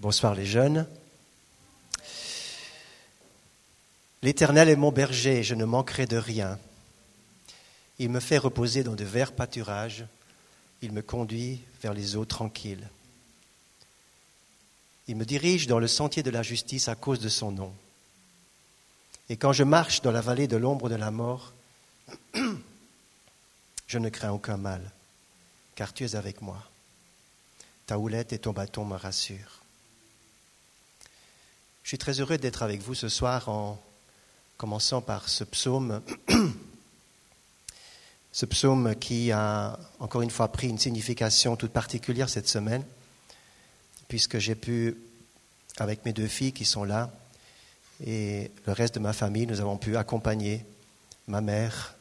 Bonsoir les jeunes. L'Éternel est mon berger, je ne manquerai de rien. Il me fait reposer dans de verts pâturages, il me conduit vers les eaux tranquilles. Il me dirige dans le sentier de la justice à cause de son nom. Et quand je marche dans la vallée de l'ombre de la mort, je ne crains aucun mal, car tu es avec moi. Ta houlette et ton bâton me rassurent. Je suis très heureux d'être avec vous ce soir en commençant par ce psaume, ce psaume qui a encore une fois pris une signification toute particulière cette semaine, puisque j'ai pu, avec mes deux filles qui sont là, et le reste de ma famille, nous avons pu accompagner ma mère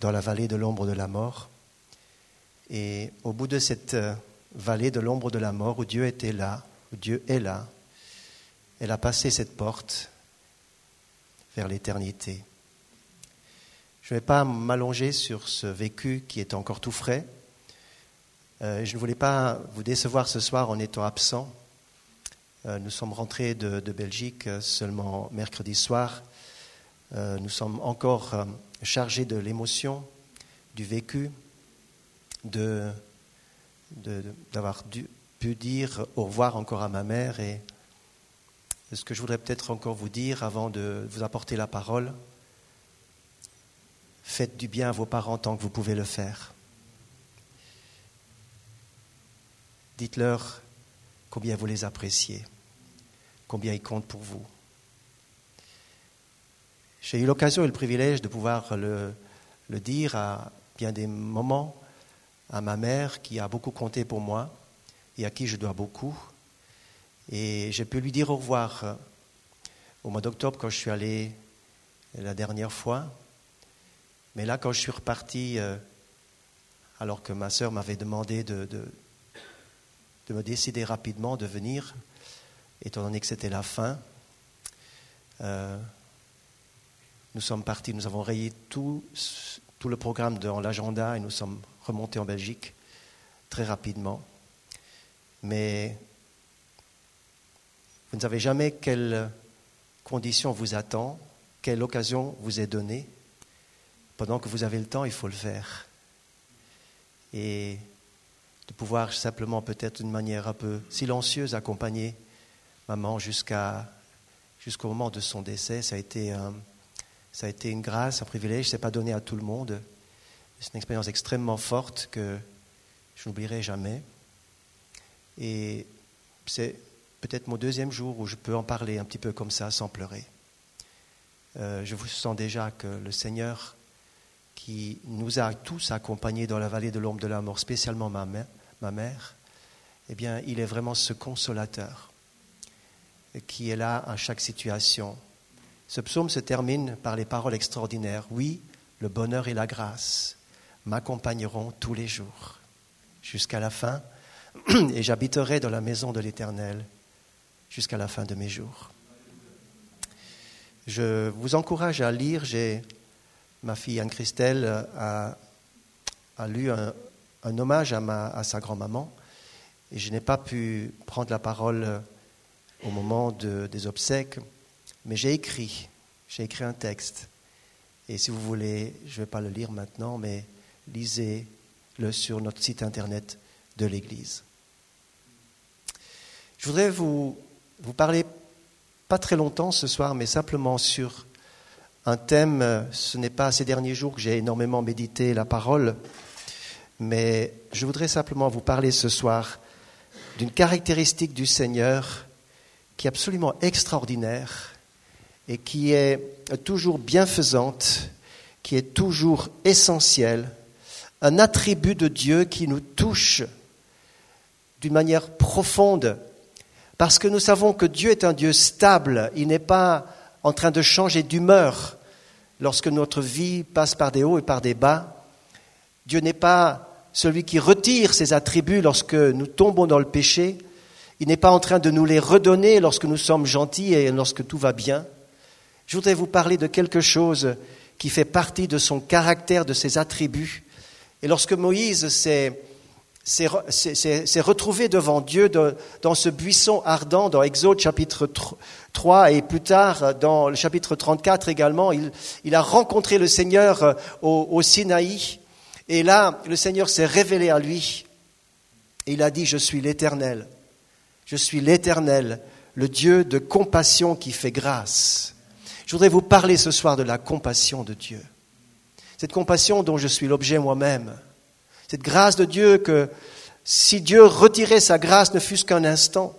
dans la vallée de l'ombre de la mort. Et au bout de cette euh, vallée de l'ombre de la mort, où Dieu était là, où Dieu est là, elle a passé cette porte vers l'éternité. Je ne vais pas m'allonger sur ce vécu qui est encore tout frais. Euh, je ne voulais pas vous décevoir ce soir en étant absent. Euh, nous sommes rentrés de, Belgique euh, seulement mercredi soir. nous sommes encore chargés de l'émotion, du vécu, d'avoir pu dire au revoir encore à ma mère et ce que je voudrais peut-être encore vous dire avant de vous apporter la parole. Faites du bien à vos parents tant que vous pouvez le faire. Dites-leur combien vous les appréciez, combien ils comptent pour vous. J'ai eu l'occasion et le privilège de pouvoir le, dire à bien des moments à ma mère qui a beaucoup compté pour moi et à qui je dois beaucoup. Et j'ai pu lui dire au revoir euh, au mois d'octobre quand je suis allé la dernière fois. Mais là, quand je suis reparti, euh, alors que ma sœur m'avait demandé de, de, me décider rapidement de venir, étant donné que c'était la fin, euh, nous sommes partis, nous avons rayé tout, tout le programme dans l'agenda et nous sommes remontés en Belgique très rapidement. Mais vous ne savez jamais quelle condition vous attend, quelle occasion vous est donnée. Pendant que vous avez le temps, il faut le faire. Et de pouvoir simplement, peut-être d'une manière un peu silencieuse, accompagner maman jusqu'à, jusqu'au moment de son décès, ça a été, ça a été une grâce, un privilège. Ce n'est pas donné à tout le monde. C'est une expérience extrêmement forte que je n'oublierai jamais. Et c'est peut-être mon deuxième jour où je peux en parler un petit peu comme ça sans pleurer. Euh, je vous sens déjà que le Seigneur qui nous a tous accompagnés dans la vallée de l'ombre de la mort, spécialement ma mère, ma mère, eh bien, il est vraiment ce consolateur qui est là à chaque situation. Ce psaume se termine par les paroles extraordinaires. Oui, le bonheur et la grâce m'accompagneront tous les jours jusqu'à la fin, et j'habiterai dans la maison de l'Éternel jusqu'à la fin de mes jours. Je vous encourage à lire. J'ai, ma fille Anne-Christelle a, lu un, hommage à, ma, à sa grand-maman et je n'ai pas pu prendre la parole au moment des obsèques, mais j'ai écrit, j'ai écrit un texte. Et si vous voulez, je ne vais pas le lire maintenant, mais lisez-le sur notre site internet de l'Église. Je voudrais vous vous parler pas très longtemps ce soir, mais simplement sur un thème. Ce n'est pas ces derniers jours que j'ai énormément médité la parole, mais je voudrais simplement vous parler ce soir d'une caractéristique du Seigneur qui est absolument extraordinaire et qui est toujours bienfaisante, qui est toujours essentielle, un attribut de Dieu qui nous touche d'une manière profonde parce que nous savons que Dieu est un Dieu stable, il n'est pas en train de changer d'humeur lorsque notre vie passe par des hauts et par des bas. Dieu n'est pas celui qui retire ses attributs lorsque nous tombons dans le péché. Il n'est pas en train de nous les redonner lorsque nous sommes gentils et lorsque tout va bien. Je voudrais vous parler de quelque chose qui fait partie de son caractère, de ses attributs. Et lorsque Moïse s'est s'est retrouvé devant Dieu dans ce buisson ardent dans Exode chapitre 3 et plus tard dans le chapitre 34 également. Il, a rencontré le Seigneur euh, au, au Sinaï et là, le Seigneur s'est révélé à lui. Et il a dit, je suis l'Éternel. Je suis l'Éternel, le Dieu de compassion qui fait grâce. Je voudrais vous parler ce soir de la compassion de Dieu. Cette compassion dont je suis l'objet moi-même. Cette grâce de Dieu que si Dieu retirait sa grâce ne fût-ce qu'un instant,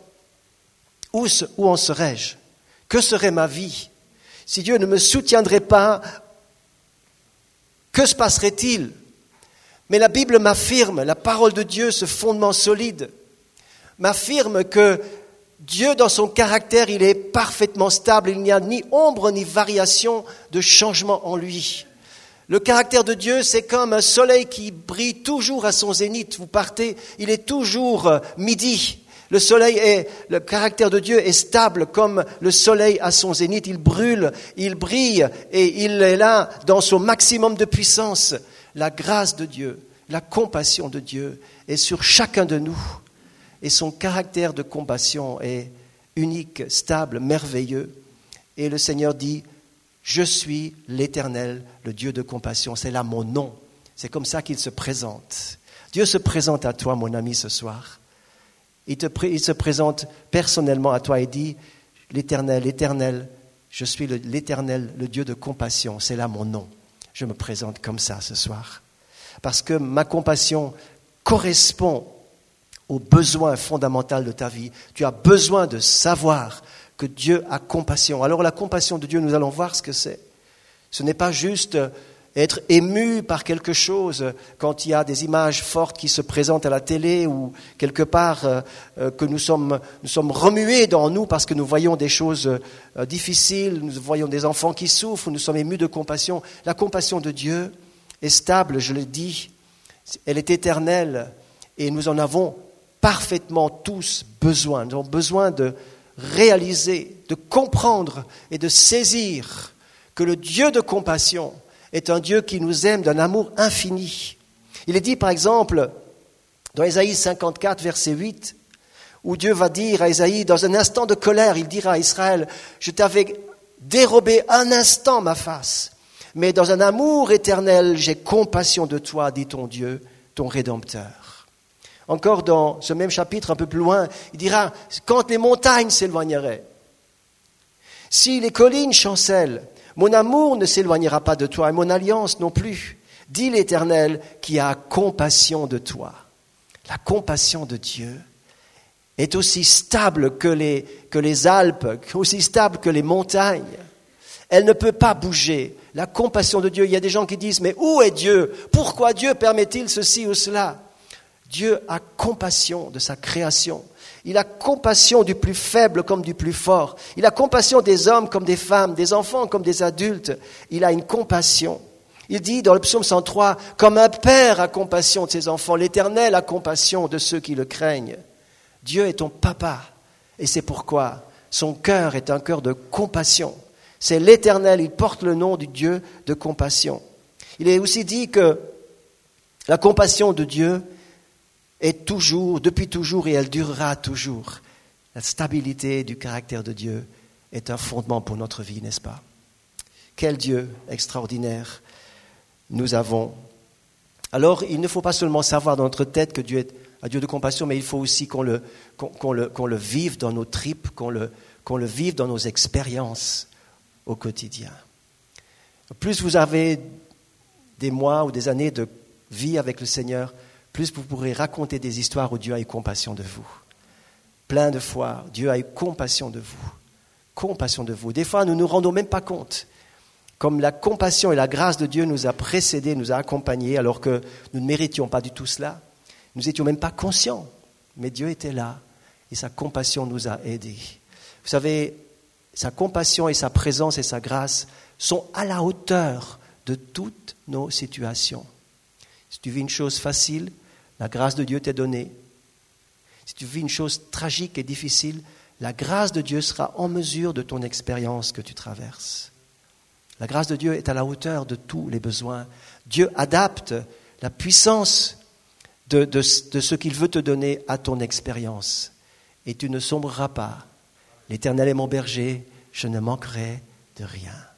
où, où en serais-je? Que serait ma vie? Si Dieu ne me soutiendrait pas, que se passerait-il? Mais la Bible m'affirme, la parole de Dieu, ce fondement solide, m'affirme que Dieu, dans son caractère, il est parfaitement stable, il n'y a ni ombre ni variation de changement en lui. Le caractère de Dieu, c'est comme un soleil qui brille toujours à son zénith. Vous partez, il est toujours euh, midi. Le soleil est, le caractère de Dieu est stable comme le soleil à son zénith. Il brûle, il brille et il est là dans son maximum de puissance. La grâce de Dieu, la compassion de Dieu est sur chacun de nous. Et son caractère de compassion est unique, stable, merveilleux. Et le Seigneur dit, je suis l'Éternel, le Dieu de compassion. C'est là mon nom. C'est comme ça qu'il se présente. Dieu se présente à toi, mon ami, ce soir. Il, se présente personnellement à toi et dit, l'Éternel, l'Éternel, je suis l'Éternel, le Dieu de compassion. C'est là mon nom. Je me présente comme ça ce soir. Parce que ma compassion correspond au besoin fondamental de ta vie. Tu as besoin de savoir que Dieu a compassion. Alors la compassion de Dieu, nous allons voir ce que c'est. Ce n'est pas juste être ému par quelque chose quand il y a des images fortes qui se présentent à la télé ou quelque part euh, euh, que nous sommes, nous sommes remués dans nous parce que nous voyons des choses euh, difficiles, nous voyons des enfants qui souffrent, nous sommes émus de compassion. La compassion de Dieu est stable, je le dis, elle est éternelle et nous en avons parfaitement tous besoin. Nous avons besoin de réaliser, de comprendre et de saisir que le Dieu de compassion est un Dieu qui nous aime d'un amour infini. Il est dit par exemple dans Ésaïe 54, verset 8, où Dieu va dire à Ésaïe, dans un instant de colère, il dira à Israël, je t'avais dérobé un instant ma face, mais dans un amour éternel, j'ai compassion de toi, dit ton Dieu, ton Rédempteur. Encore dans ce même chapitre, un peu plus loin, il dira, quand les montagnes s'éloigneraient, si les collines chancellent, mon amour ne s'éloignera pas de toi et mon alliance non plus, dit l'Éternel qui a compassion de toi. La compassion de Dieu est aussi stable que les, que les Alpes, aussi stable que les montagnes. Elle ne peut pas bouger. La compassion de Dieu, il y a des gens qui disent, mais où est Dieu? Pourquoi Dieu permet-il ceci ou cela? Dieu a compassion de sa création. Il a compassion du plus faible comme du plus fort. Il a compassion des hommes comme des femmes, des enfants comme des adultes. Il a une compassion. Il dit dans le psaume 103, comme un père a compassion de ses enfants, l'Éternel a compassion de ceux qui le craignent. Dieu est ton papa. Et c'est pourquoi son cœur est un cœur de compassion. C'est l'Éternel, il porte le nom du Dieu de compassion. Il est aussi dit que la compassion de Dieu est toujours, depuis toujours, et elle durera toujours. La stabilité du caractère de Dieu est un fondement pour notre vie, n'est-ce pas? Quel Dieu extraordinaire nous avons. Alors, il ne faut pas seulement savoir dans notre tête que Dieu est un Dieu de compassion, mais il faut aussi qu'on le, le, le, vive dans nos tripes, qu'on le, le vive dans nos expériences au quotidien. Plus vous avez des mois ou des années de vie avec le Seigneur, plus vous pourrez raconter des histoires où Dieu a eu compassion de vous. Plein de fois, Dieu a eu compassion de vous. Compassion de vous. Des fois, nous ne nous rendons même pas compte. Comme la compassion et la grâce de Dieu nous a précédés, nous a accompagnés, alors que nous ne méritions pas du tout cela. Nous n'étions même pas conscients. Mais Dieu était là et sa compassion nous a aidés. Vous savez, sa compassion et sa présence et sa grâce sont à la hauteur de toutes nos situations. Si tu vis une chose facile, la grâce de Dieu t'est donnée. Si tu vis une chose tragique et difficile, la grâce de Dieu sera en mesure de ton expérience que tu traverses. La grâce de Dieu est à la hauteur de tous les besoins. Dieu adapte la puissance de, de ce qu'il veut te donner à ton expérience. Et tu ne sombreras pas. L'Éternel est mon berger, je ne manquerai de rien.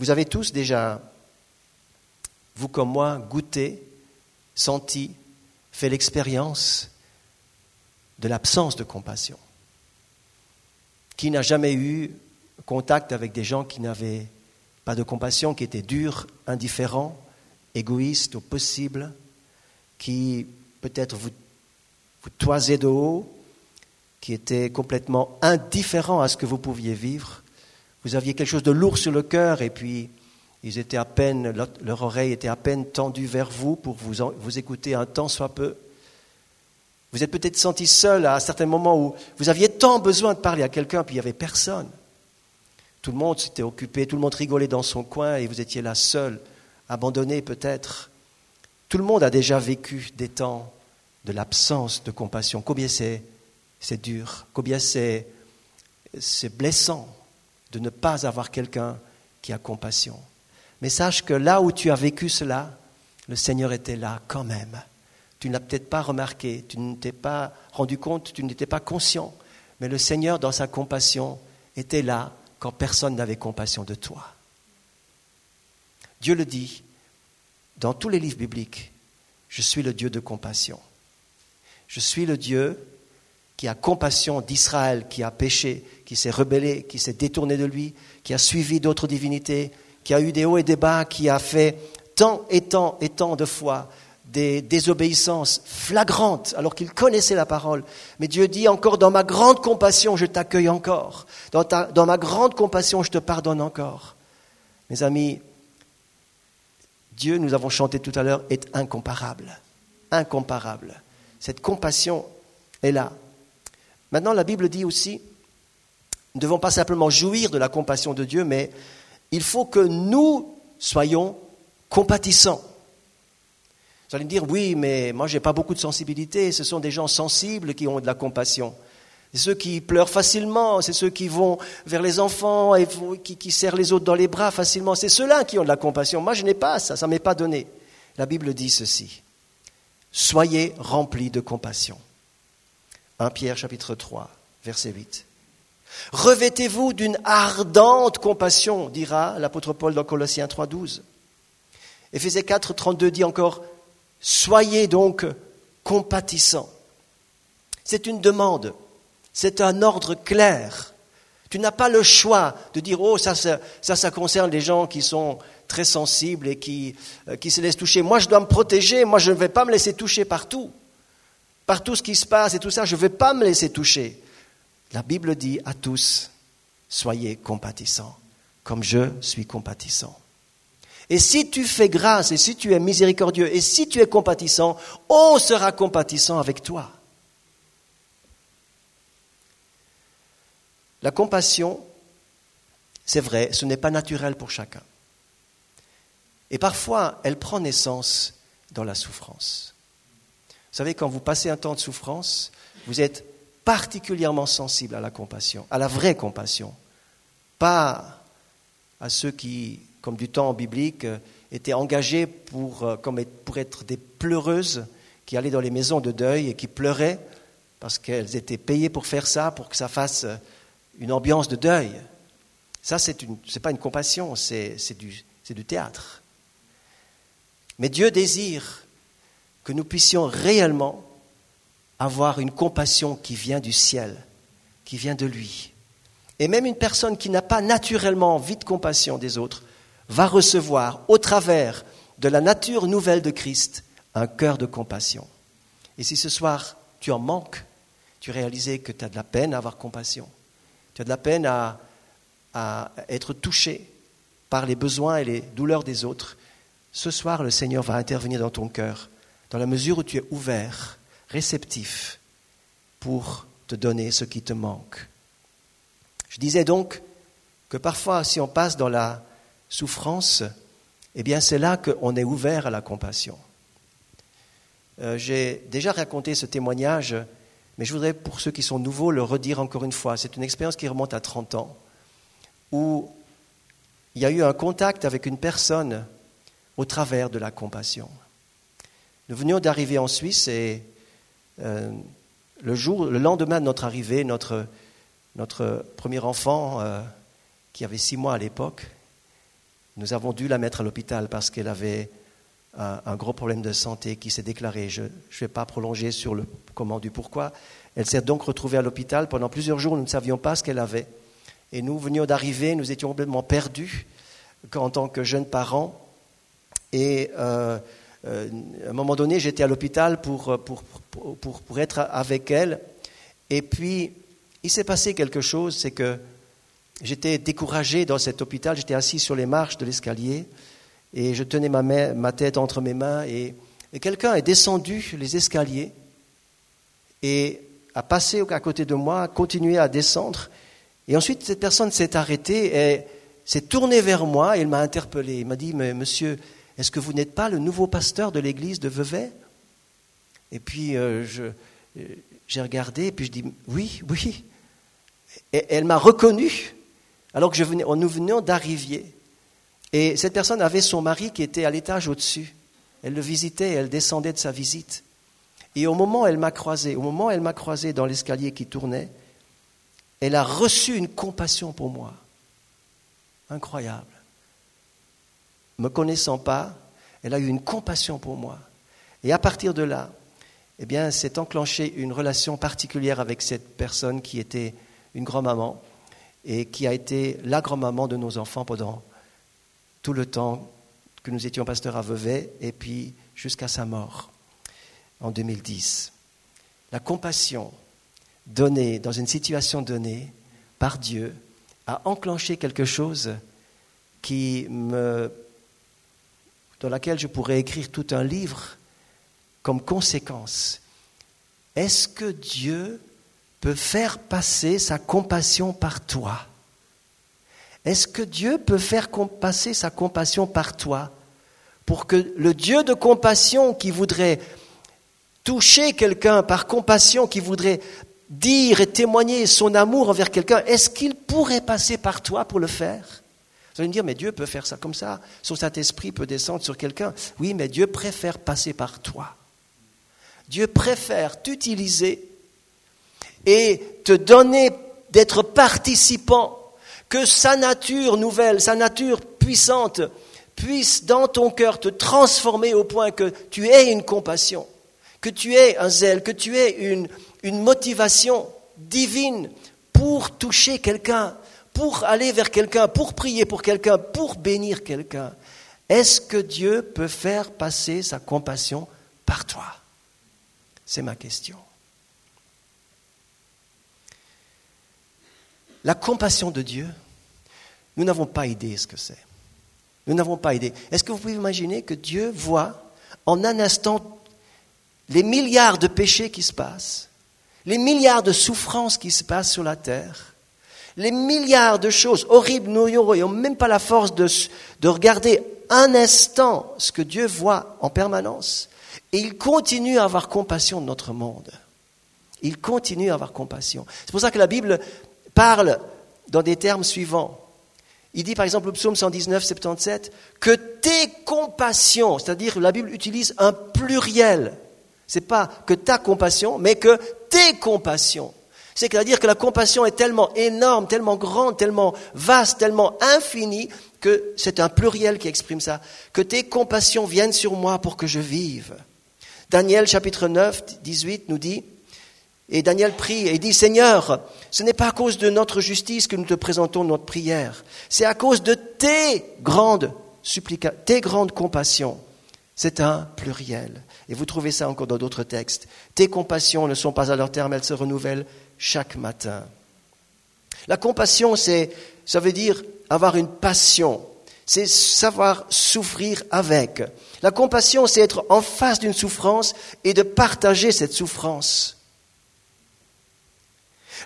Vous avez tous déjà, vous comme moi, goûté, senti, fait l'expérience de l'absence de compassion. Qui n'a jamais eu contact avec des gens qui n'avaient pas de compassion, qui étaient durs, indifférents, égoïstes au possible, qui peut-être vous, vous toisaient de haut, qui étaient complètement indifférents à ce que vous pouviez vivre. Vous aviez quelque chose de lourd sur le cœur et puis ils étaient à peine, leur oreille était à peine tendue vers vous pour vous, écouter un temps soit peu. Vous êtes peut-être senti seul à certains moments où vous aviez tant besoin de parler à quelqu'un, puis il n'y avait personne. Tout le monde s'était occupé, tout le monde rigolait dans son coin et vous étiez là seul, abandonné peut-être. Tout le monde a déjà vécu des temps de l'absence de compassion. Combien c'est, dur, combien c'est blessant de ne pas avoir quelqu'un qui a compassion. Mais sache que là où tu as vécu cela, le Seigneur était là quand même. Tu ne l'as peut-être pas remarqué, tu ne t'es pas rendu compte, tu n'étais pas conscient. Mais le Seigneur, dans sa compassion, était là quand personne n'avait compassion de toi. Dieu le dit dans tous les livres bibliques, je suis le Dieu de compassion. Je suis le Dieu qui a compassion d'Israël, qui a péché, qui s'est rebellé, qui s'est détourné de lui, qui a suivi d'autres divinités, qui a eu des hauts et des bas, qui a fait tant et tant et tant de fois des désobéissances flagrantes alors qu'il connaissait la parole. Mais Dieu dit encore, dans ma grande compassion, je t'accueille encore. Dans, dans, ma grande compassion, je te pardonne encore. Mes amis, Dieu, nous avons chanté tout à l'heure, est incomparable. Incomparable. Cette compassion est là. Maintenant, la Bible dit aussi, nous ne devons pas simplement jouir de la compassion de Dieu, mais il faut que nous soyons compatissants. Vous allez me dire, oui, mais moi, je n'ai pas beaucoup de sensibilité. Ce sont des gens sensibles qui ont de la compassion. C'est ceux qui pleurent facilement, c'est ceux qui vont vers les enfants et qui, serrent les autres dans les bras facilement. C'est ceux-là qui ont de la compassion. Moi, je n'ai pas ça, ça ne m'est pas donné. La Bible dit ceci. Soyez remplis de compassion. 1 Pierre chapitre 3, verset 8. Revêtez-vous d'une ardente compassion, dira l'apôtre Paul dans Colossiens 3, 12. Éphésiens 4, 32 dit encore, Soyez donc compatissants. C'est une demande, c'est un ordre clair. Tu n'as pas le choix de dire, oh, ça, ça, ça, concerne les gens qui sont très sensibles et qui, euh, qui se laissent toucher. Moi, je dois me protéger, moi, je ne vais pas me laisser toucher partout. Par tout ce qui se passe et tout ça, je ne vais pas me laisser toucher. La Bible dit à tous, soyez compatissants, comme je suis compatissant. Et si tu fais grâce, et si tu es miséricordieux, et si tu es compatissant, on sera compatissant avec toi. La compassion, c'est vrai, ce n'est pas naturel pour chacun. Et parfois, elle prend naissance dans la souffrance. Vous savez, quand vous passez un temps de souffrance, vous êtes particulièrement sensible à la compassion, à la vraie compassion, pas à ceux qui comme du temps biblique, euh, étaient engagées pour, euh, comme pour être des pleureuses qui allaient dans les maisons de deuil et qui pleuraient parce qu'elles étaient payées pour faire ça, pour que ça fasse euh, une ambiance de deuil. Ça, ce n'est pas une compassion, c'est du théâtre. Mais Dieu désire que nous puissions réellement avoir une compassion qui vient du ciel, qui vient de lui. Et même une personne qui n'a pas naturellement envie de compassion des autres va recevoir au travers de la nature nouvelle de Christ un cœur de compassion. Et si ce soir tu en manques, tu réalises que tu as de la peine à avoir compassion, tu as de la peine à, être touché par les besoins et les douleurs des autres, ce soir le Seigneur va intervenir dans ton cœur, dans la mesure où tu es ouvert, réceptif, pour te donner ce qui te manque. Je disais donc que parfois, si on passe dans la souffrance, eh bien c'est là qu'on est ouvert à la compassion. Euh, j'ai déjà raconté ce témoignage, mais je voudrais pour ceux qui sont nouveaux le redire encore une fois. C'est une expérience qui remonte à 30 ans, où il y a eu un contact avec une personne au travers de la compassion. Nous venions d'arriver en Suisse et euh, le jour, le lendemain de notre arrivée, notre, notre premier enfant, euh, qui avait six mois à l'époque, nous avons dû la mettre à l'hôpital parce qu'elle avait un, gros problème de santé qui s'est déclaré. Je ne vais pas prolonger sur le comment du pourquoi. Elle s'est donc retrouvée à l'hôpital. Pendant plusieurs jours, nous ne savions pas ce qu'elle avait. Et nous venions d'arriver, nous étions complètement perdus en tant que jeunes parents. Et euh, euh, à un moment donné, j'étais à l'hôpital pour, pour, pour, pour, être avec elle. Et puis, il s'est passé quelque chose, c'est que j'étais découragé dans cet hôpital, j'étais assis sur les marches de l'escalier et je tenais ma, ma tête entre mes mains et, quelqu'un est descendu les escaliers et a passé à côté de moi, a continué à descendre. Et ensuite, cette personne s'est arrêtée et s'est tournée vers moi et il m'a interpellé. Il m'a dit, mais monsieur, est-ce que vous n'êtes pas le nouveau pasteur de l'église de Vevey? Et puis, euh, j'ai regardé et puis je dis, oui, oui. Elle m'a reconnu alors que nous venions d'arriver. Et cette personne avait son mari qui était à l'étage au-dessus. Elle le visitait, elle descendait de sa visite. Et au moment où elle m'a croisé, au moment où elle m'a croisé dans l'escalier qui tournait, elle a reçu une compassion pour moi. Incroyable. Me connaissant pas, elle a eu une compassion pour moi. Et à partir de là, eh bien, s'est enclenchée une relation particulière avec cette personne qui était une grand-maman et qui a été la grand-maman de nos enfants pendant tout le temps que nous étions pasteurs à Vevey et puis jusqu'à sa mort en 2010. La compassion donnée dans une situation donnée par Dieu a enclenché quelque chose qui me, dans laquelle je pourrais écrire tout un livre comme conséquence. Est-ce que Dieu peut faire passer sa compassion par toi? Est-ce que Dieu peut faire passer sa compassion par toi pour que le Dieu de compassion qui voudrait toucher quelqu'un par compassion, qui voudrait dire et témoigner son amour envers quelqu'un, est-ce qu'il pourrait passer par toi pour le faire? Vous allez me dire, mais Dieu peut faire ça comme ça, son Saint-Esprit peut descendre sur quelqu'un. Oui, mais Dieu préfère passer par toi. Dieu préfère t'utiliser et te donner d'être participant que sa nature nouvelle, sa nature puissante, puisse dans ton cœur te transformer au point que tu aies une compassion, que tu aies un zèle, que tu aies une, une motivation divine pour toucher quelqu'un, pour aller vers quelqu'un, pour prier pour quelqu'un, pour bénir quelqu'un. Est-ce que Dieu peut faire passer sa compassion par toi? C'est ma question. La compassion de Dieu, nous n'avons pas idée ce que c'est. Nous n'avons pas idée. Est-ce que vous pouvez imaginer que Dieu voit en un instant les milliards de péchés qui se passent, les milliards de souffrances qui se passent sur la terre, les milliards de choses horribles, nous n'aurions même pas la force de, de regarder un instant ce que Dieu voit en permanence. Et il continue à avoir compassion de notre monde. Il continue à avoir compassion. C'est pour ça que la Bible parle dans des termes suivants. Il dit par exemple au psaume 119, 77, que tes compassions, c'est-à-dire la Bible utilise un pluriel. C'est pas que ta compassion, mais que tes compassions. C'est-à-dire que la compassion est tellement énorme, tellement grande, tellement vaste, tellement infinie, que c'est un pluriel qui exprime ça. Que tes compassions viennent sur moi pour que je vive. Daniel chapitre 9, 18 nous dit, et Daniel prie et dit, Seigneur, ce n'est pas à cause de notre justice que nous te présentons notre prière, c'est à cause de tes grandes supplications, tes grandes compassions. C'est un pluriel. Et vous trouvez ça encore dans d'autres textes. Tes compassions ne sont pas à leur terme, elles se renouvellent chaque matin. La compassion, c'est, ça veut dire avoir une passion. C'est savoir souffrir avec. La compassion, c'est être en face d'une souffrance et de partager cette souffrance.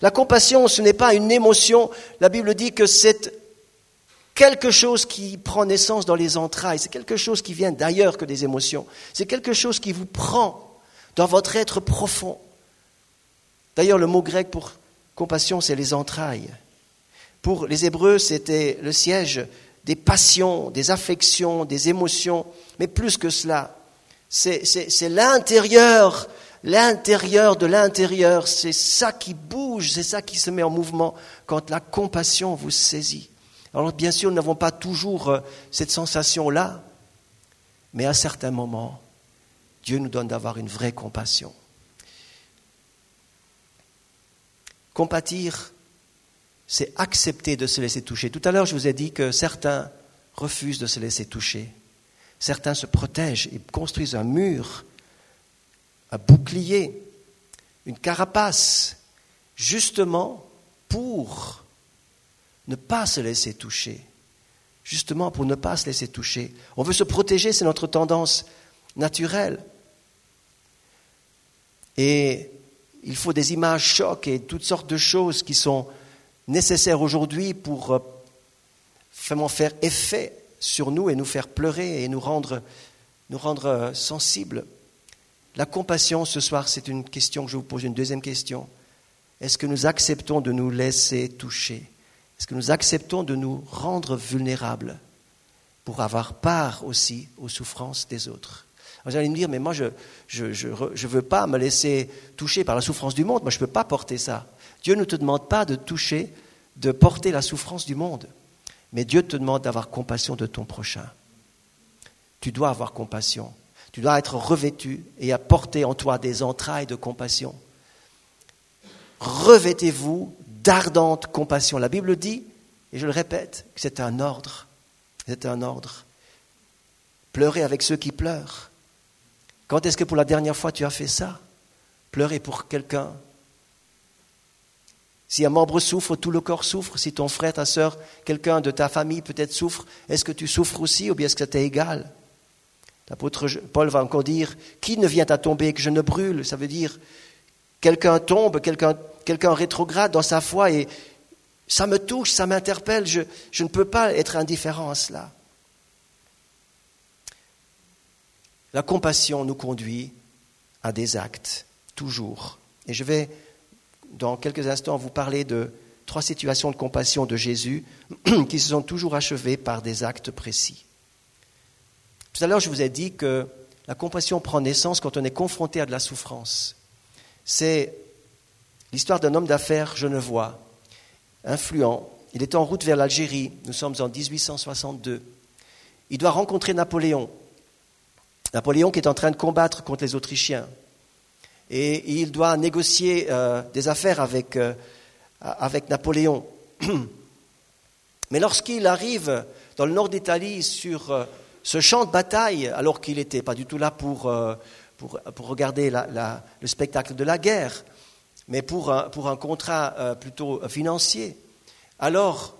La compassion, ce n'est pas une émotion. La Bible dit que c'est quelque chose qui prend naissance dans les entrailles. C'est quelque chose qui vient d'ailleurs que des émotions. C'est quelque chose qui vous prend dans votre être profond. D'ailleurs, le mot grec pour compassion, c'est les entrailles. Pour les Hébreux, c'était le siège des passions, des affections, des émotions, mais plus que cela, c'est l'intérieur, l'intérieur de l'intérieur, c'est ça qui bouge, c'est ça qui se met en mouvement quand la compassion vous saisit. Alors bien sûr, nous n'avons pas toujours euh, cette sensation-là, mais à certains moments, Dieu nous donne d'avoir une vraie compassion. Compatir, c'est accepter de se laisser toucher. Tout à l'heure, je vous ai dit que certains refusent de se laisser toucher. Certains se protègent et construisent un mur, un bouclier, une carapace, justement pour ne pas se laisser toucher. Justement pour ne pas se laisser toucher. On veut se protéger, c'est notre tendance naturelle. Et il faut des images chocs et toutes sortes de choses qui sont nécessaires aujourd'hui pour euh, vraiment faire effet sur nous et nous faire pleurer et nous rendre, nous rendre euh, sensibles. La compassion, ce soir, c'est une question que je vous pose, une deuxième question. Est-ce que nous acceptons de nous laisser toucher? Est-ce que nous acceptons de nous rendre vulnérables pour avoir part aussi aux souffrances des autres? Vous allez me dire, mais moi, je ne je, je, veux pas me laisser toucher par la souffrance du monde. Moi, je ne peux pas porter ça. Dieu ne te demande pas de toucher, de porter la souffrance du monde. Mais Dieu te demande d'avoir compassion de ton prochain. Tu dois avoir compassion. Tu dois être revêtu et apporter en toi des entrailles de compassion. Revêtez-vous d'ardente compassion. La Bible dit, et je le répète, que c'est un ordre. C'est un ordre. Pleurez avec ceux qui pleurent. Quand est-ce que pour la dernière fois tu as fait ça? Pleurer pour quelqu'un. Si un membre souffre, tout le corps souffre. Si ton frère, ta soeur, quelqu'un de ta famille peut-être souffre, est-ce que tu souffres aussi ou bien est-ce que ça égal? L'apôtre Paul va encore dire Qui ne vient à tomber que je ne brûle? Ça veut dire quelqu'un tombe, quelqu'un rétrograde dans sa foi et ça me touche, ça m'interpelle. Je ne peux pas être indifférent à cela. La compassion nous conduit à des actes, toujours. Et je vais, dans quelques instants, vous parler de trois situations de compassion de Jésus qui se sont toujours achevées par des actes précis. Tout à l'heure, je vous ai dit que la compassion prend naissance quand on est confronté à de la souffrance. C'est l'histoire d'un homme d'affaires genevois, influent. Il est en route vers l'Algérie. Nous sommes en 1862. Il doit rencontrer Napoléon. Napoléon qui est en train de combattre contre les Autrichiens. Et il doit négocier euh, des affaires avec, euh, Napoléon. Mais lorsqu'il arrive dans le nord d'Italie sur euh, ce champ de bataille, alors qu'il n'était pas du tout là pour, regarder le spectacle de la guerre, mais pour un contrat plutôt financier, alors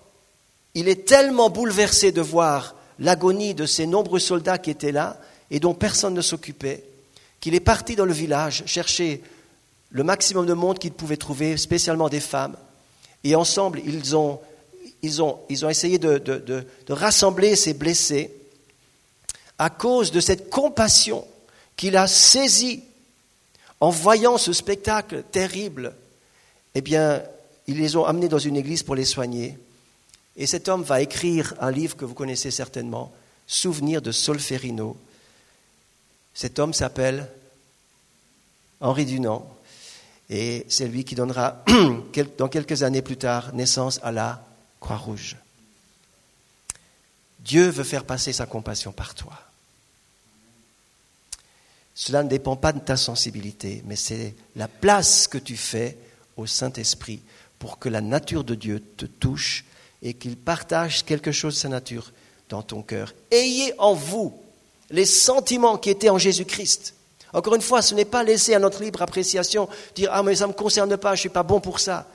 il est tellement bouleversé de voir l'agonie de ces nombreux soldats qui étaient là et dont personne ne s'occupait, qu'il est parti dans le village chercher le maximum de monde qu'il pouvait trouver, spécialement des femmes. Et ensemble, ils ont, ils ont, ils ont essayé de, de, de, rassembler ces blessés à cause de cette compassion qu'il a saisie en voyant ce spectacle terrible. Eh bien, ils les ont amenés dans une église pour les soigner. Et cet homme va écrire un livre que vous connaissez certainement, Souvenirs de Solferino, cet homme s'appelle Henri Dunant et c'est lui qui donnera, dans quelques années plus tard, naissance à la Croix-Rouge. Dieu veut faire passer sa compassion par toi. Cela ne dépend pas de ta sensibilité, mais c'est la place que tu fais au Saint-Esprit pour que la nature de Dieu te touche et qu'il partage quelque chose de sa nature dans ton cœur. Ayez en vous les sentiments qui étaient en Jésus-Christ. Encore une fois, ce n'est pas laisser à notre libre appréciation dire Ah, mais ça ne me concerne pas, je ne suis pas bon pour ça.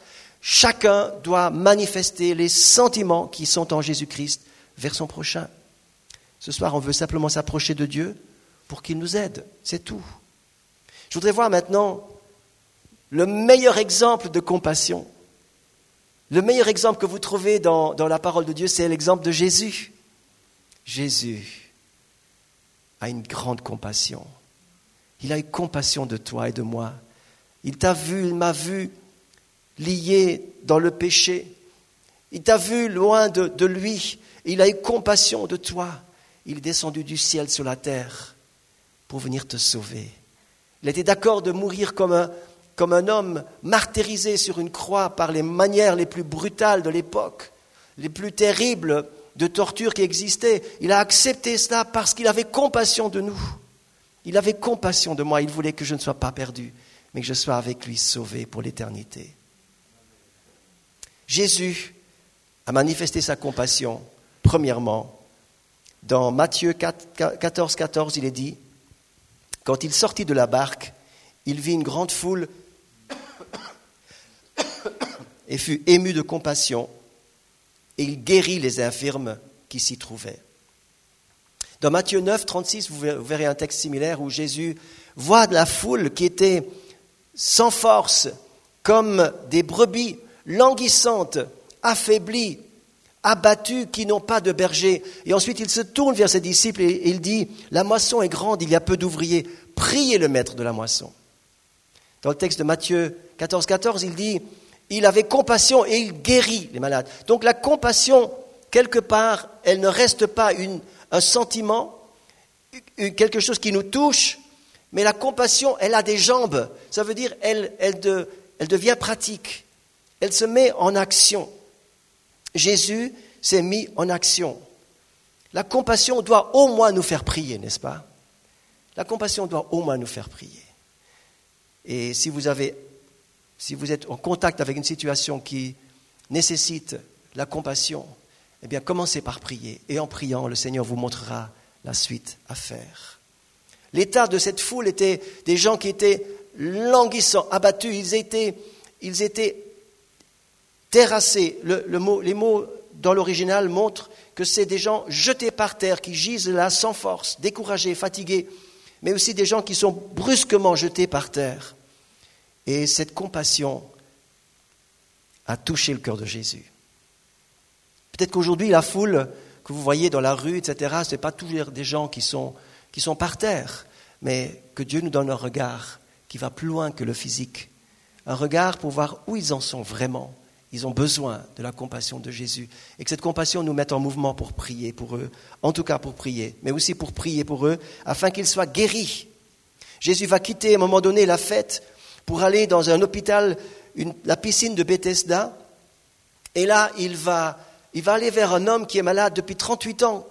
Chacun doit manifester les sentiments qui sont en Jésus-Christ vers son prochain. Ce soir, on veut simplement s'approcher de Dieu pour qu'il nous aide. C'est tout. Je voudrais voir maintenant le meilleur exemple de compassion. Le meilleur exemple que vous trouvez dans, dans la parole de Dieu, c'est l'exemple de Jésus. Jésus a une grande compassion. Il a eu compassion de toi et de moi. Il t'a vu, il m'a vu lié dans le péché. Il t'a vu loin de, de lui. Il a eu compassion de toi. Il est descendu du ciel sur la terre pour venir te sauver. Il était d'accord de mourir comme un, comme un homme martyrisé sur une croix par les manières les plus brutales de l'époque, les plus terribles de torture qui existaient. Il a accepté cela parce qu'il avait compassion de nous. Il avait compassion de moi. Il voulait que je ne sois pas perdu, mais que je sois avec lui sauvé pour l'éternité. Jésus a manifesté sa compassion, premièrement, dans Matthieu 14, 14, il est dit, quand il sortit de la barque, il vit une grande foule et fut ému de compassion, et il guérit les infirmes qui s'y trouvaient. Dans Matthieu 9, 36, vous verrez un texte similaire où Jésus voit de la foule qui était sans force, comme des brebis languissantes, affaiblies, abattues, qui n'ont pas de berger. Et ensuite, il se tourne vers ses disciples et il dit, la moisson est grande, il y a peu d'ouvriers, priez le maître de la moisson. Dans le texte de Matthieu 14, 14, il dit, il avait compassion et il guérit les malades. Donc la compassion, quelque part, elle ne reste pas un sentiment, quelque chose qui nous touche, mais la compassion, elle a des jambes. Ça veut dire, elle, elle devient pratique. Elle se met en action. Jésus s'est mis en action. La compassion doit au moins nous faire prier, n'est-ce pas? La compassion doit au moins nous faire prier. Et si vous, avez, si vous êtes en contact avec une situation qui nécessite la compassion, eh bien commencez par prier. Et en priant, le Seigneur vous montrera la suite à faire. L'état de cette foule était des gens qui étaient languissants, abattus, ils étaient, ils étaient terrassés. les mots dans l'original montrent que c'est des gens jetés par terre, qui gisent là sans force, découragés, fatigués, mais aussi des gens qui sont brusquement jetés par terre. Et cette compassion a touché le cœur de Jésus. Peut-être qu'aujourd'hui, la foule que vous voyez dans la rue, etc., ce n'est pas toujours des gens qui sont, qui sont par terre, mais que Dieu nous donne un regard qui va plus loin que le physique. Un regard pour voir où ils en sont vraiment. Ils ont besoin de la compassion de Jésus. Et que cette compassion nous mette en mouvement pour prier pour eux, en tout cas pour prier, mais aussi pour prier pour eux, afin qu'ils soient guéris. Jésus va quitter à un moment donné la fête pour aller dans un hôpital, la piscine de Bethesda. Et là, il va, il va aller vers un homme qui est malade depuis 38 ans.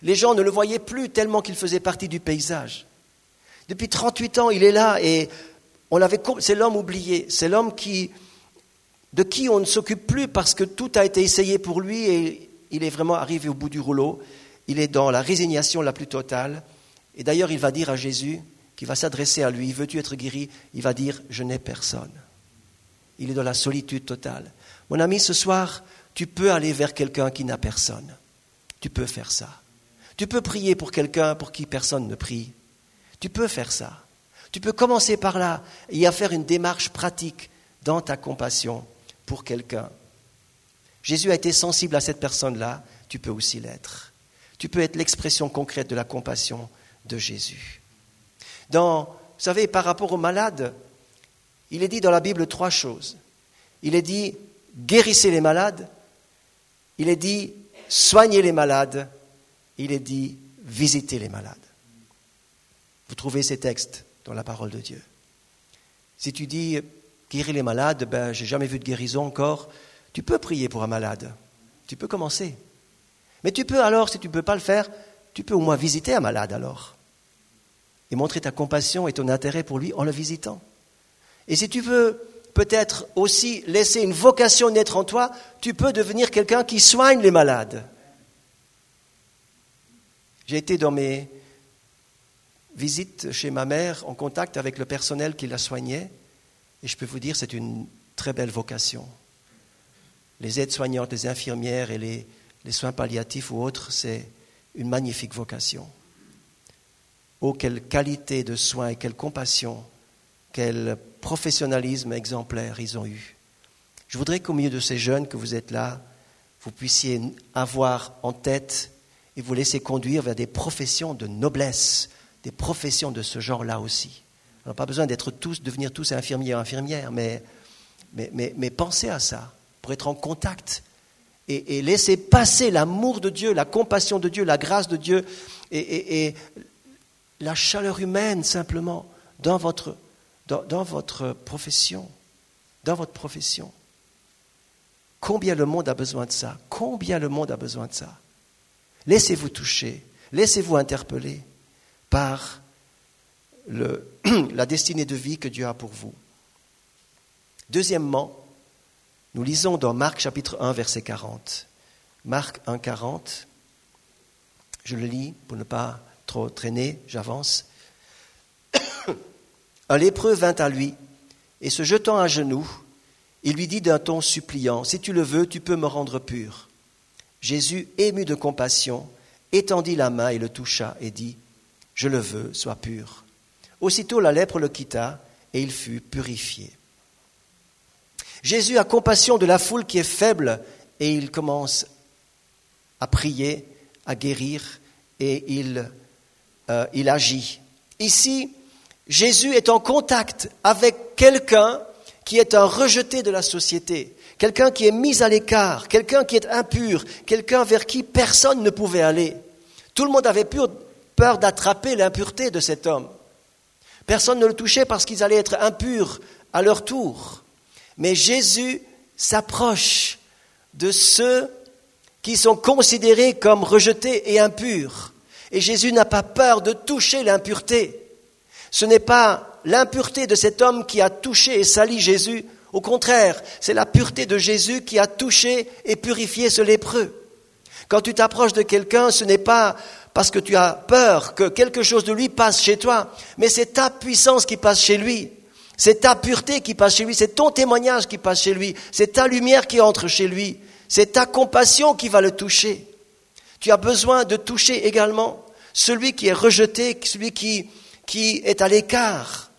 Les gens ne le voyaient plus tellement qu'il faisait partie du paysage. Depuis 38 ans, il est là et on c'est l'homme oublié, c'est l'homme qui, de qui on ne s'occupe plus parce que tout a été essayé pour lui et il est vraiment arrivé au bout du rouleau. Il est dans la résignation la plus totale. Et d'ailleurs, il va dire à Jésus, qui va s'adresser à lui, veux-tu être guéri? Il va dire, je n'ai personne. Il est dans la solitude totale. Mon ami, ce soir, tu peux aller vers quelqu'un qui n'a personne. Tu peux faire ça. Tu peux prier pour quelqu'un pour qui personne ne prie. Tu peux faire ça. Tu peux commencer par là et à faire une démarche pratique dans ta compassion pour quelqu'un. Jésus a été sensible à cette personne-là, tu peux aussi l'être. Tu peux être l'expression concrète de la compassion de Jésus. Dans, vous savez, par rapport aux malades, il est dit dans la Bible trois choses. Il est dit guérissez les malades, il est dit soignez les malades, il est dit visitez les malades. Vous trouvez ces textes dans la parole de Dieu. Si tu dis guérir les malades, ben j'ai jamais vu de guérison encore, tu peux prier pour un malade. Tu peux commencer. Mais tu peux alors, si tu ne peux pas le faire, tu peux au moins visiter un malade alors et montrer ta compassion et ton intérêt pour lui en le visitant. Et si tu veux peut-être aussi laisser une vocation naître en toi, tu peux devenir quelqu'un qui soigne les malades. J'ai été dans mes visites chez ma mère en contact avec le personnel qui la soignait, et je peux vous dire, c'est une très belle vocation. Les aides-soignantes, les infirmières et les, les soins palliatifs ou autres, c'est une magnifique vocation. Oh, quelle qualité de soins et quelle compassion, quel professionnalisme exemplaire ils ont eu. Je voudrais qu'au milieu de ces jeunes que vous êtes là, vous puissiez avoir en tête et vous laisser conduire vers des professions de noblesse, des professions de ce genre-là aussi. On n'a pas besoin d'être tous, devenir tous infirmiers ou infirmières, mais, mais, mais, mais pensez à ça, pour être en contact et, laissez passer l'amour de Dieu, la compassion de Dieu, la grâce de Dieu et, la chaleur humaine simplement dans votre, profession, dans votre profession. Combien le monde a besoin de ça? Combien le monde a besoin de ça? Laissez-vous toucher, laissez-vous interpeller par la destinée de vie que Dieu a pour vous. Deuxièmement, nous lisons dans Marc chapitre 1 verset 40. Marc 1 40. Je le lis pour ne pas traîner, j'avance. Un lépreux vint à lui et se jetant à genoux, il lui dit d'un ton suppliant, Si tu le veux, tu peux me rendre pur. Jésus, ému de compassion, étendit la main et le toucha et dit, Je le veux, sois pur. Aussitôt la lèpre le quitta et il fut purifié. Jésus a compassion de la foule qui est faible et il commence à prier, à guérir et il, euh, il agit. Ici, Jésus est en contact avec quelqu'un qui est un rejeté de la société, quelqu'un qui est mis à l'écart, quelqu'un qui est impur, quelqu'un vers qui personne ne pouvait aller. Tout le monde avait peur d'attraper l'impureté de cet homme. Personne ne le touchait parce qu'ils allaient être impurs à leur tour. Mais Jésus s'approche de ceux qui sont considérés comme rejetés et impurs. Et Jésus n'a pas peur de toucher l'impureté. Ce n'est pas l'impureté de cet homme qui a touché et sali Jésus. Au contraire, c'est la pureté de Jésus qui a touché et purifié ce lépreux. Quand tu t'approches de quelqu'un, ce n'est pas parce que tu as peur que quelque chose de lui passe chez toi, mais c'est ta puissance qui passe chez lui. C'est ta pureté qui passe chez lui, c'est ton témoignage qui passe chez lui, c'est ta lumière qui entre chez lui, c'est ta compassion qui va le toucher. Tu as besoin de toucher également celui qui est rejeté, celui qui, est à l'écart.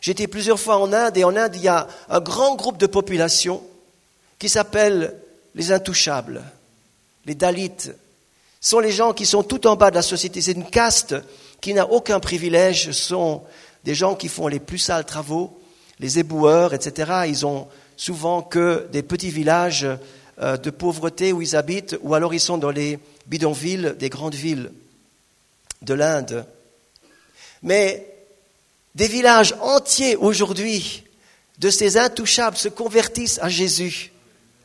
J'étais plusieurs fois en Inde et en Inde, il y a un grand groupe de population qui s'appelle les intouchables, les Dalits. Ce sont les gens qui sont tout en bas de la société. C'est une caste qui n'a aucun privilège. Ce sont des gens qui font les plus sales travaux, les éboueurs, etc. Ils ont souvent que des petits villages euh, de pauvreté où ils habitent, ou alors ils sont dans les bidonvilles des grandes villes de l'Inde. Mais des villages entiers aujourd'hui de ces intouchables se convertissent à Jésus.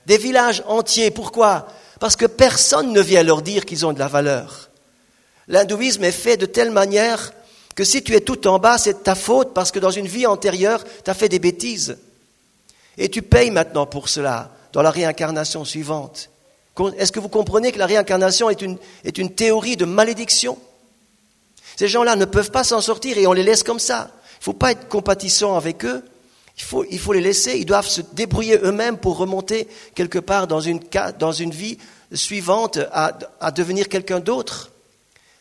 Des villages entiers. Pourquoi? Parce que personne ne vient leur dire qu'ils ont de la valeur. L'hindouisme est fait de telle manière que si tu es tout en bas, c'est ta faute parce que dans une vie antérieure, tu as fait des bêtises. Et tu payes maintenant pour cela dans la réincarnation suivante. Est-ce que vous comprenez que la réincarnation est une, est une théorie de malédiction? Ces gens-là ne peuvent pas s'en sortir et on les laisse comme ça. Il ne faut pas être compatissant avec eux. Il faut, il faut les laisser. Ils doivent se débrouiller eux-mêmes pour remonter quelque part dans une, dans une vie suivante à, à devenir quelqu'un d'autre.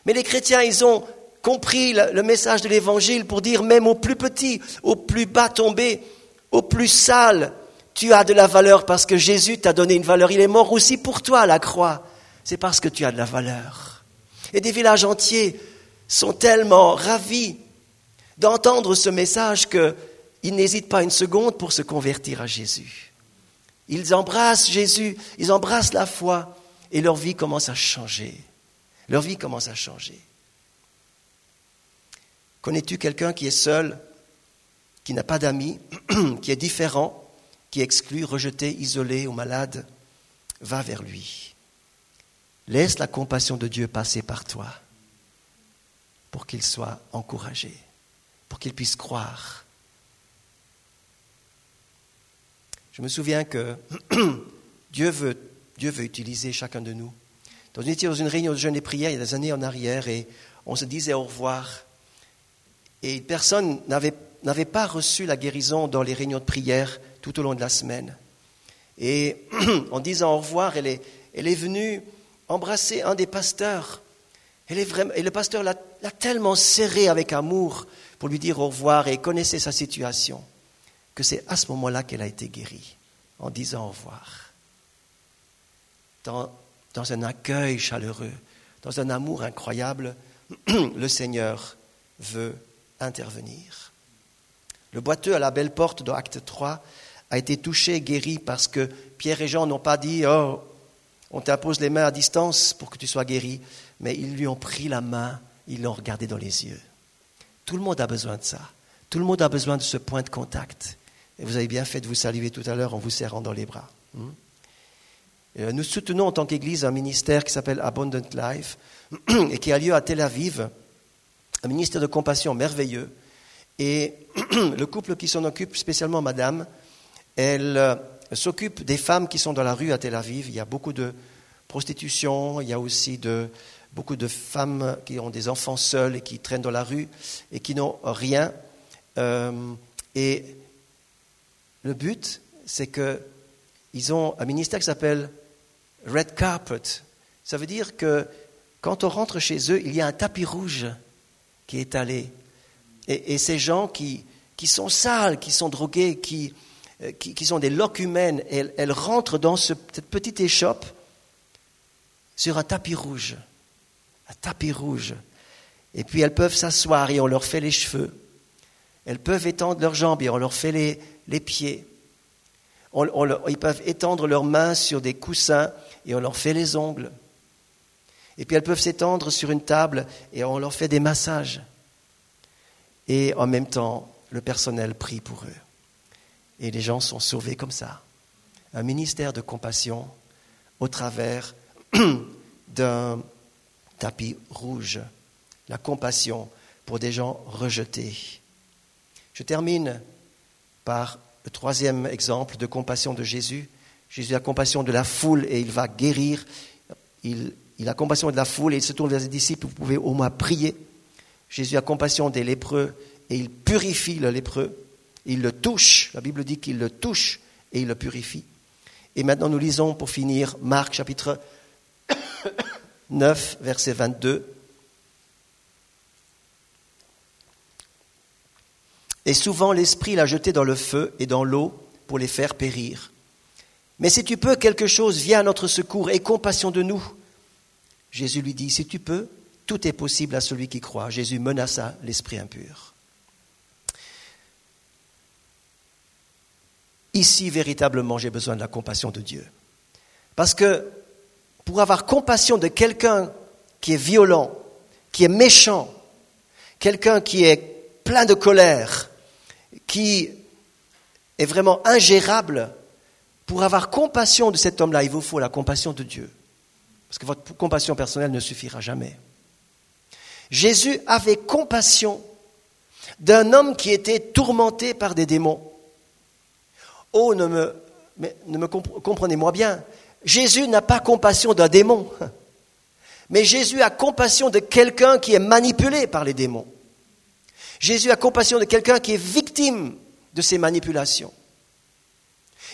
Mais les chrétiens, ils ont compris le, message de l'évangile pour dire même au plus petit, au plus bas tombé, au plus sale, tu as de la valeur parce que Jésus t'a donné une valeur. Il est mort aussi pour toi la croix. C'est parce que tu as de la valeur. Et des villages entiers sont tellement ravis d'entendre ce message qu'ils n'hésitent pas une seconde pour se convertir à Jésus. Ils embrassent Jésus, ils embrassent la foi et leur vie commence à changer. Leur vie commence à changer. Connais-tu quelqu'un qui est seul, qui n'a pas d'amis, qui est différent, qui est exclu, rejeté, isolé ou malade? Va vers lui. Laisse la compassion de Dieu passer par toi pour qu'il soit encouragé, pour qu'il puisse croire. Je me souviens que Dieu veut, Dieu veut utiliser chacun de nous. On était dans une réunion de jeûne et prière il y a des années en arrière et on se disait au revoir. Et personne n'avait pas reçu la guérison dans les réunions de prière tout au long de la semaine. Et en disant au revoir, elle est, elle est venue embrasser un des pasteurs et le pasteur l'a tellement serré avec amour pour lui dire au revoir et connaissait sa situation, que c'est à ce moment-là qu'elle a été guérie, en disant au revoir. Dans, dans un accueil chaleureux, dans un amour incroyable, le Seigneur veut intervenir. Le boiteux à la belle porte de Acte 3 a été touché, guéri, parce que Pierre et Jean n'ont pas dit Oh, on t'impose les mains à distance pour que tu sois guéri, mais ils lui ont pris la main, ils l'ont regardé dans les yeux. Tout le monde a besoin de ça. Tout le monde a besoin de ce point de contact. Et vous avez bien fait de vous saluer tout à l'heure en vous serrant dans les bras. Hmm? Euh, nous soutenons en tant qu'Église un ministère qui s'appelle Abundant Life et qui a lieu à Tel Aviv, un ministère de compassion merveilleux. Et le couple qui s'en occupe, spécialement Madame, elle euh, s'occupe des femmes qui sont dans la rue à Tel Aviv. Il y a beaucoup de prostitution, il y a aussi de, beaucoup de femmes qui ont des enfants seuls et qui traînent dans la rue et qui n'ont rien. Euh, et le but, c'est qu'ils ont un ministère qui s'appelle Red Carpet. Ça veut dire que quand on rentre chez eux, il y a un tapis rouge qui est étalé. Et, ces gens qui, qui, sont sales, qui sont drogués, qui, euh, qui, sont des locumènes, elles, elles rentrent dans cette petite échoppe sur un tapis rouge. Tapis rouge. Et puis elles peuvent s'asseoir et on leur fait les cheveux. Elles peuvent étendre leurs jambes et on leur fait les, les pieds. ils peuvent étendre leurs mains sur des coussins et on leur fait les ongles. Et puis elles peuvent s'étendre sur une table et on leur fait des massages. Et en même temps, le personnel prie pour eux. Et les gens sont sauvés comme ça. Un ministère de compassion au travers d'un tapis rouge. La compassion pour des gens rejetés. Je termine par le troisième exemple de compassion de Jésus. Jésus a compassion de la foule et il va guérir. Il, a compassion de la foule et il se tourne vers ses disciples. Vous pouvez au moins prier. Jésus a compassion des lépreux et il purifie le lépreux. Il le touche. La Bible dit qu'il le touche et il le purifie. Et maintenant, nous lisons pour finir Marc chapitre 9, verset 22. Et souvent l'Esprit l'a jeté dans le feu et dans l'eau pour les faire périr. Mais si tu peux, quelque chose, viens à notre secours et compassion de nous. Jésus lui dit, si tu peux, tout est possible à celui qui croit. Jésus menaça l'esprit impur. Ici, véritablement, j'ai besoin de la compassion de Dieu. Parce que pour avoir compassion de quelqu'un qui est violent, qui est méchant, quelqu'un qui est plein de colère, qui est vraiment ingérable, pour avoir compassion de cet homme-là, il vous faut la compassion de Dieu. Parce que votre compassion personnelle ne suffira jamais. Jésus avait compassion d'un homme qui était tourmenté par des démons. Oh, ne me, ne me comprenez-moi bien. Jésus n'a pas compassion d'un démon. Mais Jésus a compassion de quelqu'un qui est manipulé par les démons. Jésus a compassion de quelqu'un qui est victime de ces manipulations.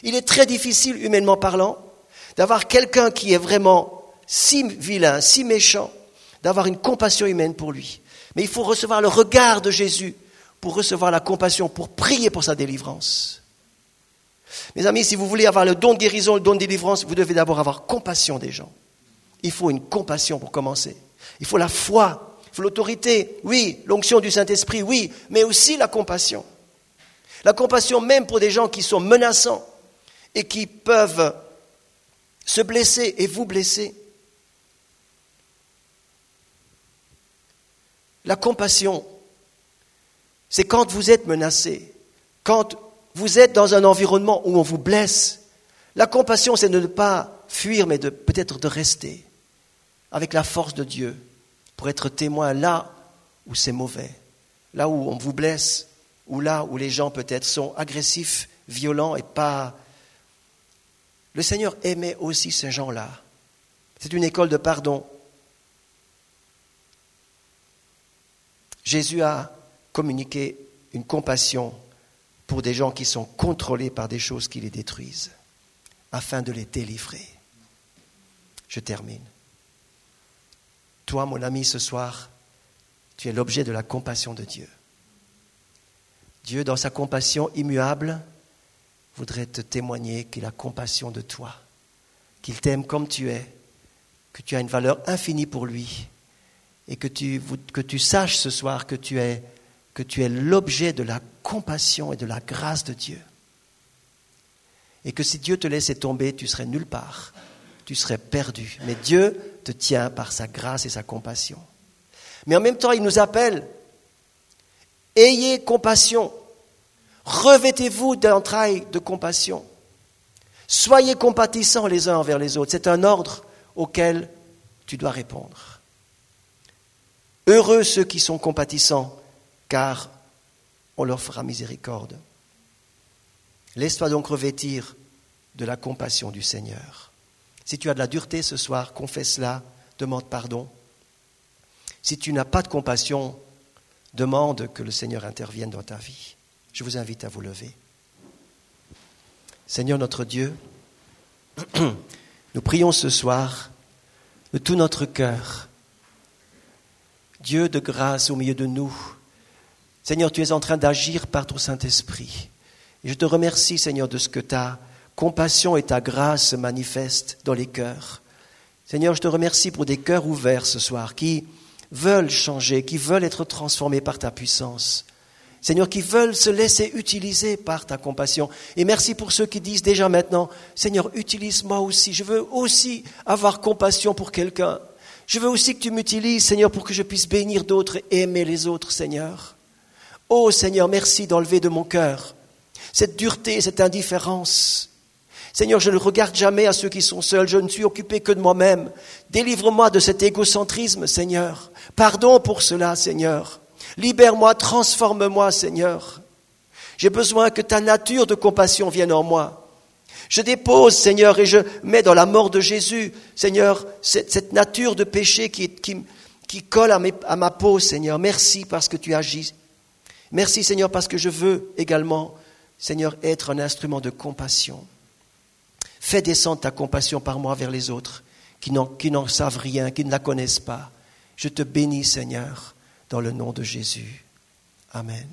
Il est très difficile, humainement parlant, d'avoir quelqu'un qui est vraiment si vilain, si méchant, d'avoir une compassion humaine pour lui. Mais il faut recevoir le regard de Jésus pour recevoir la compassion, pour prier pour sa délivrance. Mes amis, si vous voulez avoir le don de guérison, le don de délivrance, vous devez d'abord avoir compassion des gens. Il faut une compassion pour commencer. Il faut la foi l'autorité, oui, l'onction du Saint-Esprit, oui, mais aussi la compassion. La compassion même pour des gens qui sont menaçants et qui peuvent se blesser et vous blesser. La compassion, c'est quand vous êtes menacé, quand vous êtes dans un environnement où on vous blesse. La compassion, c'est de ne pas fuir, mais de peut-être de rester avec la force de Dieu pour être témoin là où c'est mauvais, là où on vous blesse, ou là où les gens peut-être sont agressifs, violents et pas... Le Seigneur aimait aussi ces gens-là. C'est une école de pardon. Jésus a communiqué une compassion pour des gens qui sont contrôlés par des choses qui les détruisent, afin de les délivrer. Je termine. Toi, mon ami, ce soir, tu es l'objet de la compassion de Dieu. Dieu, dans sa compassion immuable, voudrait te témoigner qu'il a compassion de toi, qu'il t'aime comme tu es, que tu as une valeur infinie pour lui, et que tu, saches ce soir que tu es, que tu es l'objet de la compassion et de la grâce de Dieu. Et que si Dieu te laissait tomber, tu serais nulle part. Tu serais perdu. Mais Dieu te tient par sa grâce et sa compassion. Mais en même temps, il nous appelle, ayez compassion, revêtez-vous d'entrailles de compassion, soyez compatissants les uns envers les autres. C'est un ordre auquel tu dois répondre. Heureux ceux qui sont compatissants, car on leur fera miséricorde. Laisse-toi donc revêtir de la compassion du Seigneur. Si tu as de la dureté ce soir, confesse-la, demande pardon. Si tu n'as pas de compassion, demande que le Seigneur intervienne dans ta vie. Je vous invite à vous lever. Seigneur notre Dieu, nous prions ce soir de tout notre cœur. Dieu de grâce au milieu de nous. Seigneur, tu es en train d'agir par ton Saint-Esprit. Et je te remercie, Seigneur, de ce que ta compassion et ta grâce manifestent dans les cœurs. Seigneur, je te remercie pour des cœurs ouverts ce soir qui veulent changer, qui veulent être transformés par ta puissance. Seigneur, qui veulent se laisser utiliser par ta compassion. Et merci pour ceux qui disent déjà maintenant, Seigneur, utilise-moi aussi. Je veux aussi avoir compassion pour quelqu'un. Je veux aussi que tu m'utilises, Seigneur, pour que je puisse bénir d'autres et aimer les autres, Seigneur. Oh Seigneur, merci d'enlever de mon cœur cette dureté, cette indifférence. Seigneur, je ne regarde jamais à ceux qui sont seuls, je ne suis occupé que de moi-même. Délivre-moi de cet égocentrisme, Seigneur. Pardon pour cela, Seigneur. Libère-moi, transforme-moi, Seigneur. J'ai besoin que ta nature de compassion vienne en moi. Je dépose, Seigneur, et je mets dans la mort de Jésus, Seigneur, cette, nature de péché qui, colle à ma peau, Seigneur. Merci parce que tu agis. Merci, Seigneur, parce que je veux également, Seigneur, être un instrument de compassion. Fais descendre ta compassion par moi vers les autres qui n'en savent rien, qui ne la connaissent pas. Je te bénis, Seigneur, dans le nom de Jésus. Amen.